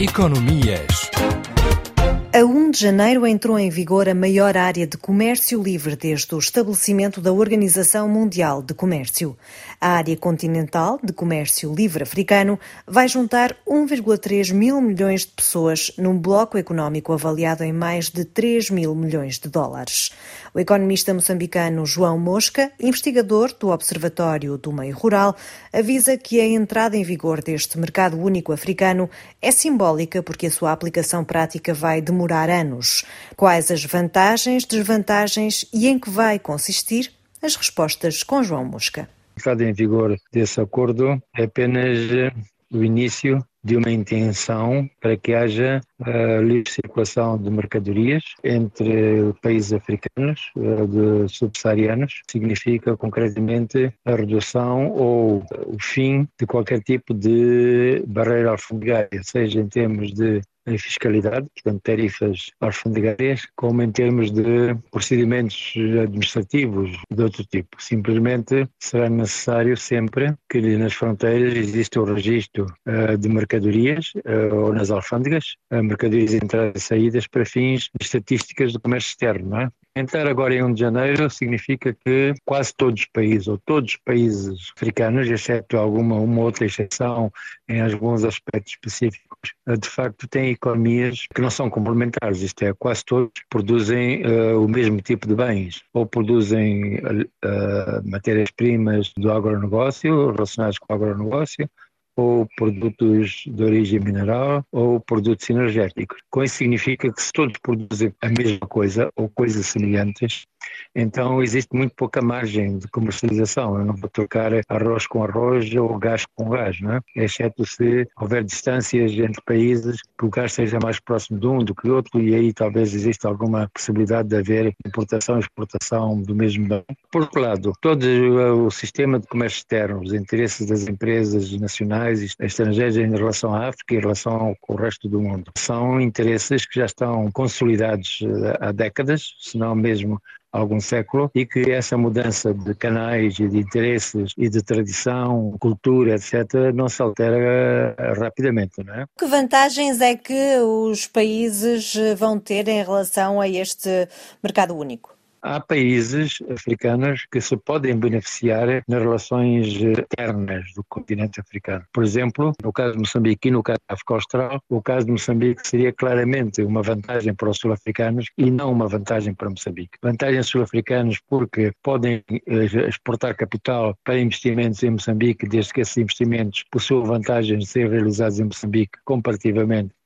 Economias. A 1 de janeiro entrou em vigor a maior área de comércio livre desde o estabelecimento da Organização Mundial de Comércio. A área continental de comércio livre africano vai juntar 1,3 mil milhões de pessoas num bloco económico avaliado em mais de 3 mil milhões de dólares. O economista moçambicano João Mosca, investigador do Observatório do Meio Rural, avisa que a entrada em vigor deste mercado único africano é simbólica porque a sua aplicação prática vai demorar demorar anos. Quais as vantagens, desvantagens e em que vai consistir? As respostas com João Mosca. Entrada em vigor desse acordo é apenas o início de uma intenção para que haja uh, livre circulação de mercadorias entre países africanos uh, subsaarianos. Significa concretamente a redução ou o fim de qualquer tipo de barreira alfandegária, seja em termos de fiscalidade, portanto, tarifas alfandegárias, como em termos de procedimentos administrativos de outro tipo. Simplesmente será necessário sempre que nas fronteiras exista o registro uh, de mercadorias uh, ou nas alfândegas, mercadorias entradas e saídas para fins de estatísticas do comércio externo, não é? Entrar agora em 1 de janeiro significa que quase todos os países, ou todos os países africanos, exceto alguma uma outra exceção em alguns aspectos específicos, eh, de facto têm economias que não são complementares, isto é, quase todos produzem uh, o mesmo tipo de bens, ou produzem uh, matérias-primas do agronegócio, relacionadas com o agronegócio, ou produtos de origem mineral ou produtos energéticos. Com isso significa que se todos produzem a mesma coisa ou coisas semelhantes, então existe muito pouca margem de comercialização. Eu não vou trocar arroz com arroz ou gás com gás, não é? exceto se houver distâncias entre países, que o gás seja mais próximo de um do que outro e aí talvez exista alguma possibilidade de haver importação e exportação do mesmo bem. Por outro lado, todo o sistema de comércio externo, os interesses das empresas nacionais e estrangeiras em relação à África e em relação com o resto do mundo, são interesses que já estão consolidados eh, há décadas, se não mesmo algum século e que essa mudança de canais e de interesses e de tradição, cultura, etc., não se altera eh, rapidamente, não é? Que vantagens é que os países vão ter em relação a este mercado único? Há países africanos que se podem beneficiar nas relações internas do continente africano. Por exemplo, no caso de Moçambique e no caso da África Austral, o caso de Moçambique seria claramente uma vantagem para os sul-africanos e não uma vantagem para Moçambique. Vantagens sul-africanos porque podem eh, exportar capital para investimentos em Moçambique, desde que esses investimentos possuam vantagens de ser realizados em Moçambique comparativamente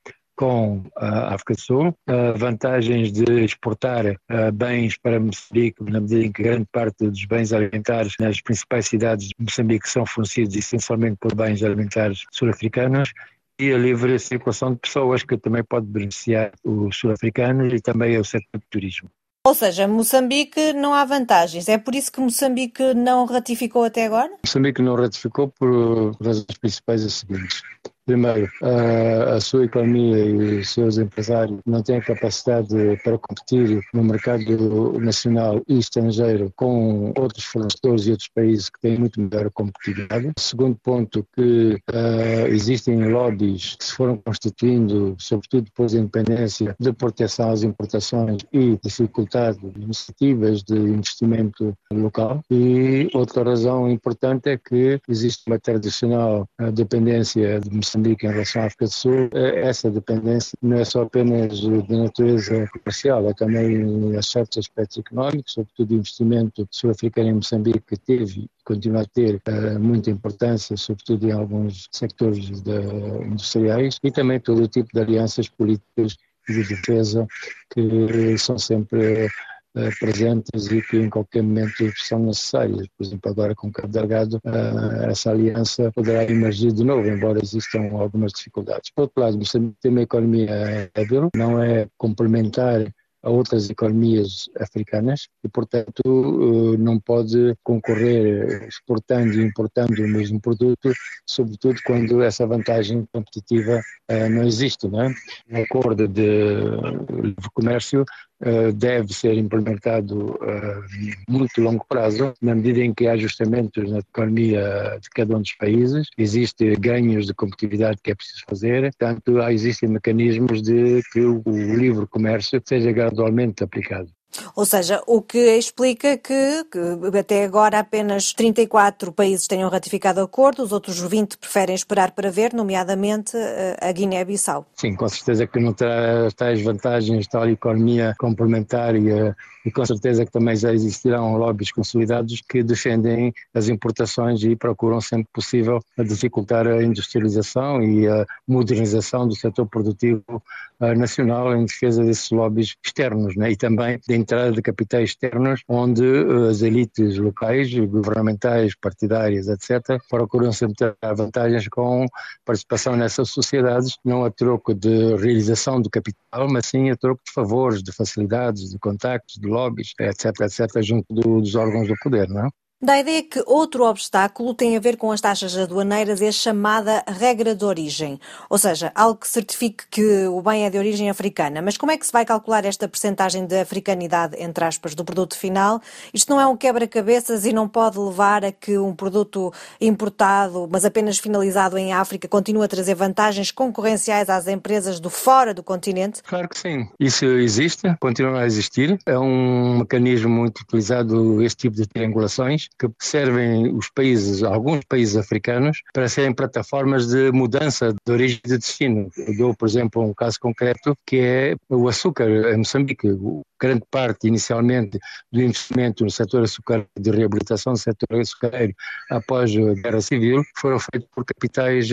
com a África do Sul, vantagens de exportar bens para Moçambique, na medida em que grande parte dos bens alimentares nas principais cidades de Moçambique são fornecidos essencialmente por bens alimentares sul-africanos, e a livre circulação de pessoas, que também pode beneficiar os sul-africanos e também o setor do turismo. Ou seja, Moçambique não há vantagens. É por isso que Moçambique não ratificou até agora? Moçambique não ratificou por razões principais as seguintes. Primeiro, a, a, sua economia e os seus empresários não têm capacidade para competir no mercado nacional e estrangeiro com outros fornecedores e outros países que têm muito melhor competitividade. Segundo ponto, que uh, existem lobbies que se foram constituindo, sobretudo depois da independência, de proteção às importações e dificuldade de iniciativas de investimento local. E outra razão importante é que existe uma tradicional dependência de Moçambique em relação à África do Sul, eh, essa dependência não é só apenas de natureza comercial, é também a certos aspectos económicos, sobretudo o investimento sul-africano em Moçambique que teve e continua a ter uh, muita importância, sobretudo em alguns sectores de, industriais, e também todo o tipo de alianças políticas de defesa que são sempre uh, presentes e que em qualquer momento são necessárias. Por exemplo, agora com Cabo Delgado, uh, essa aliança poderá emergir de novo, embora existam algumas dificuldades. Por outro lado, Moçambique tem uma economia débil, não é complementar a outras economias africanas e, portanto, eh, não pode concorrer exportando e importando o mesmo produto, sobretudo quando essa vantagem competitiva não existe. Não é? Um acordo de livre comércio deve ser implementado uh, muito longo prazo, na medida em que há ajustamentos na economia de cada um dos países, existem ganhos de competitividade que é preciso fazer, portanto, existem mecanismos de que o livre comércio seja gradualmente aplicado. Ou seja, o que explica que, que, até agora apenas 34 países tenham ratificado o acordo, os outros 20 preferem esperar para ver, nomeadamente eh, a Guiné-Bissau. Sim, com certeza que não terá tais vantagens, tal economia complementar e com certeza que também já existirão lobbies consolidados que defendem as importações e procuram sempre possível dificultar a industrialização e a modernização do setor produtivo uh, nacional em defesa desses lobbies externos né? e também da entrada de capitais externos onde uh, as elites locais, governamentais, partidárias, etc., procuram sempre ter vantagens com participação nessas sociedades, não a troco de realização do capital, mas sim a troco de favores, de facilidades, de contactos, de lobbies, etc., etc., junto do, dos órgãos do poder, não é? Da ideia que outro obstáculo tem a ver com as taxas aduaneiras e a chamada regra de origem, ou seja, algo que certifique que o bem é de origem africana. Mas como é que se vai calcular esta percentagem de africanidade, entre aspas, do produto final? Isto não é um quebra-cabeças e não pode levar a que um produto importado, mas apenas finalizado em África, continue a trazer vantagens concorrenciais às empresas do fora do continente? Claro que sim. Isso existe, continua a existir. É um mecanismo muito utilizado, este tipo de triangulações que servem os países, alguns países africanos, para serem plataformas de mudança de origem de destino. Eu dou, por exemplo, um caso concreto que é o açúcar em Moçambique. Grande parte, inicialmente, do investimento no setor açucareiro, de reabilitação do setor açucareiro após a Guerra Civil, foram feitos por capitais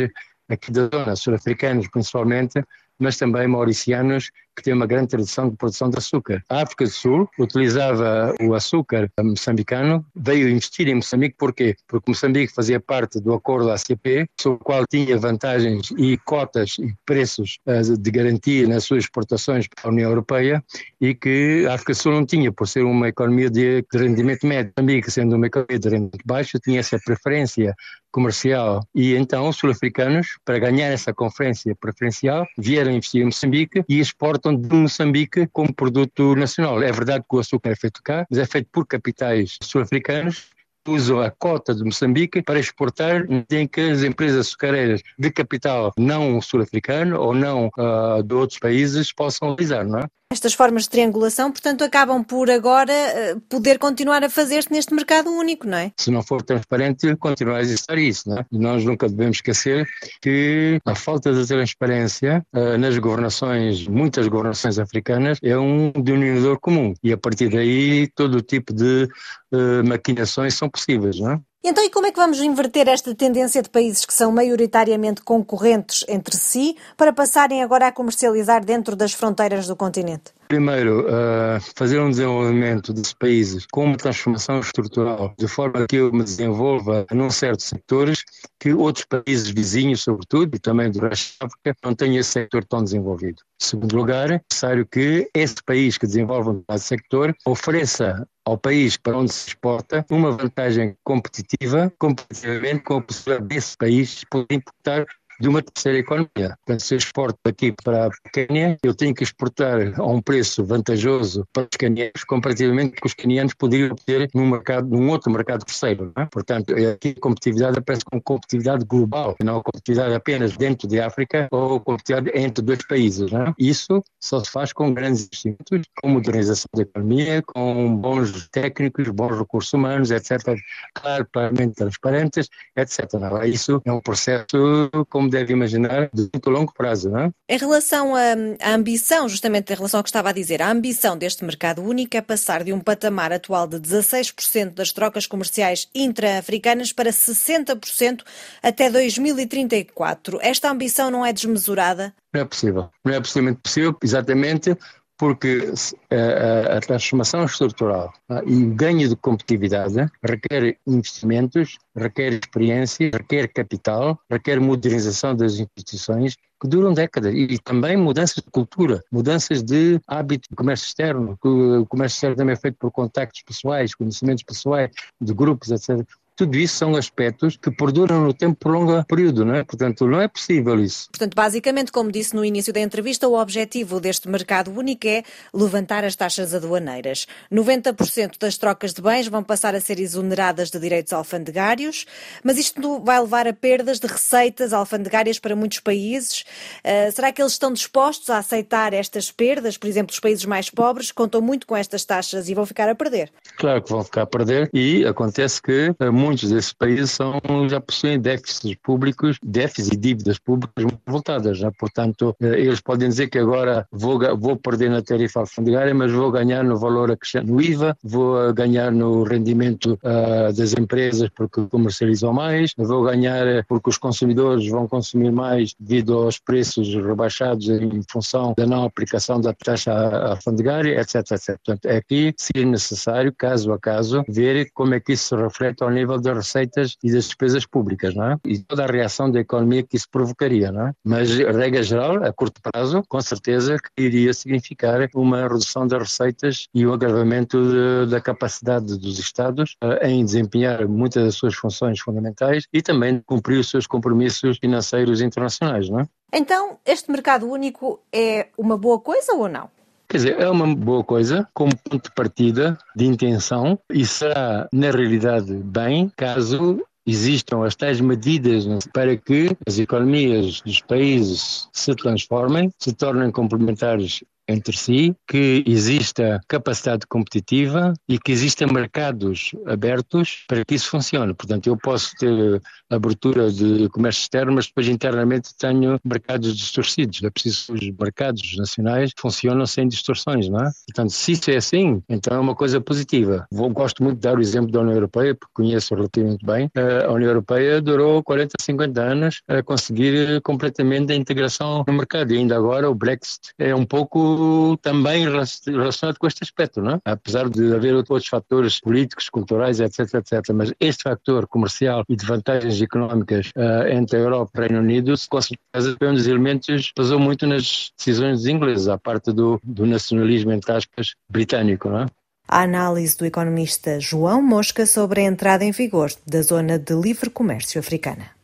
aqui da zona, sul-africanos principalmente, mas também mauricianos que têm uma grande tradição de produção de açúcar. A África do Sul utilizava o açúcar moçambicano, veio investir em Moçambique porquê? Porque Moçambique fazia parte do acordo ACP, sobre o qual tinha vantagens e cotas e preços eh, de garantia nas suas exportações para a União Europeia e que a África do Sul não tinha, por ser uma economia de rendimento médio. Moçambique, sendo uma economia de rendimento baixo, tinha essa preferência comercial e então os sul-africanos, para ganhar essa conferência preferencial, vieram investir em Moçambique e exportam de Moçambique como produto nacional. É verdade que o açúcar é feito cá, mas é feito por capitais sul-africanos usam a cota de Moçambique para exportar em que as empresas açucareiras de capital não sul-africano ou não uh, de outros países possam utilizar, não é? Estas formas de triangulação, portanto, acabam por agora eh, poder continuar a fazer-se neste mercado único, não é? Se não for transparente, continuar a existir isso, não é? E nós nunca devemos esquecer que a falta de transparência uh, nas governações, muitas governações africanas, é um denominador comum. E a partir daí, todo o tipo de uh, maquinações são possíveis, não é? Então, e como é que vamos inverter esta tendência de países que são maioritariamente concorrentes entre si para passarem agora a comercializar dentro das fronteiras do continente? Primeiro, uh, fazer um desenvolvimento desses países com uma transformação estrutural, de forma que eu me desenvolva num certos setores que outros países vizinhos, sobretudo, e também do resto da África, não tenham esse setor tão desenvolvido. Em segundo lugar, é necessário que esse país que desenvolve um setor ofereça ao país para onde se exporta uma vantagem competitiva, competitivamente com a possibilidade desse país poder importar de uma terceira economia. Portanto, se eu exporto aqui para a Quênia, eu tenho que exportar a um preço vantajoso para os canianos, comparativamente com os canianos poderiam obter num, mercado, num outro mercado terceiro. É? Portanto, aqui a competitividade aparece como competitividade global, não competitividade apenas dentro de África ou competitividade entre dois países. É? Isso só se faz com grandes investimentos, com modernização da economia, com bons técnicos, bons recursos humanos, etc. Claro, claramente transparentes, etc. Isso é um processo, como deve imaginar, de muito longo prazo. Não é? Em relação à, à ambição, justamente em relação ao que estava a dizer, a ambição deste mercado único é passar de um patamar atual de 16% das trocas comerciais intra-africanas para 60% até 2034. Esta ambição não é desmesurada? Não é possível. Não é absolutamente possível, exatamente porque a, a, transformação estrutural tá, e o ganho de competitividade requer investimentos, requer experiência, requer capital, requer modernização das instituições que duram décadas e também mudanças de cultura, mudanças de hábito de comércio externo. O comércio externo também é feito por contactos pessoais, conhecimentos pessoais, de grupos, etc. tudo isso são aspectos que perduram no tempo por longo período, não é? Portanto, não é possível isso. Portanto, basicamente, como disse no início da entrevista, o objetivo deste mercado único é levantar as taxas aduaneiras. 90% das trocas de bens vão passar a ser exoneradas de direitos alfandegários, mas isto vai levar a perdas de receitas alfandegárias para muitos países. Uh, será que eles estão dispostos a aceitar estas perdas? Por exemplo, os países mais pobres contam muito com estas taxas e vão ficar a perder. Claro que vão ficar a perder e acontece que uh, muitos desses países são, já possuem déficits públicos, déficits e dívidas públicas muito voltadas. Né? Portanto, uh, eles podem dizer que agora vou, vou perder na tarifa alfandegária, mas vou ganhar no valor acrescentado no IVA, vou ganhar no rendimento uh, das empresas porque comercializam mais, vou ganhar porque os consumidores vão consumir mais devido aos preços rebaixados em função da não aplicação da taxa alfandegária, etc, etc. Portanto, é aqui seria necessário, caso a caso, ver como é que isso se reflete ao nível das receitas e das despesas públicas, não é? E toda a reação da economia que isso provocaria, não é? Mas, regra geral, a curto prazo, com certeza iria significar uma redução das receitas e o agravamento de, da capacidade dos Estados uh, em desempenhar muitas das suas funções fundamentais e também cumprir os seus compromissos financeiros internacionais, não é? Então, este mercado único é uma boa coisa ou não? Quer dizer, é uma boa coisa como ponto de partida de intenção e será, na realidade, bem caso existam as tais medidas para que as economias dos países se transformem, se tornem complementares entre si, que exista capacidade competitiva e que existam mercados abertos para que isso funcione. Portanto, eu posso ter abertura de comércio externo, mas depois internamente tenho mercados distorcidos. É preciso que os mercados nacionais funcionam sem distorções, não é? Portanto, se isso é assim, então é uma coisa positiva. Vou, gosto muito de dar o exemplo da União Europeia, porque conheço relativamente bem. A União Europeia durou 40, 50 anos a conseguir completamente a integração no mercado e ainda agora o Brexit é um pouco também relacionado com este aspecto, não é? Apesar de haver outros fatores políticos, culturais, etc, etc. Mas este fator comercial e de vantagens económicas uh, entre a Europa e o Reino Unido, com certeza, foi um dos elementos que pesou muito nas decisões dos ingleses, à parte do, do nacionalismo, entre aspas, britânico, não é? A análise do economista João Mosca sobre a entrada em vigor da Zona de Livre Comércio Africana.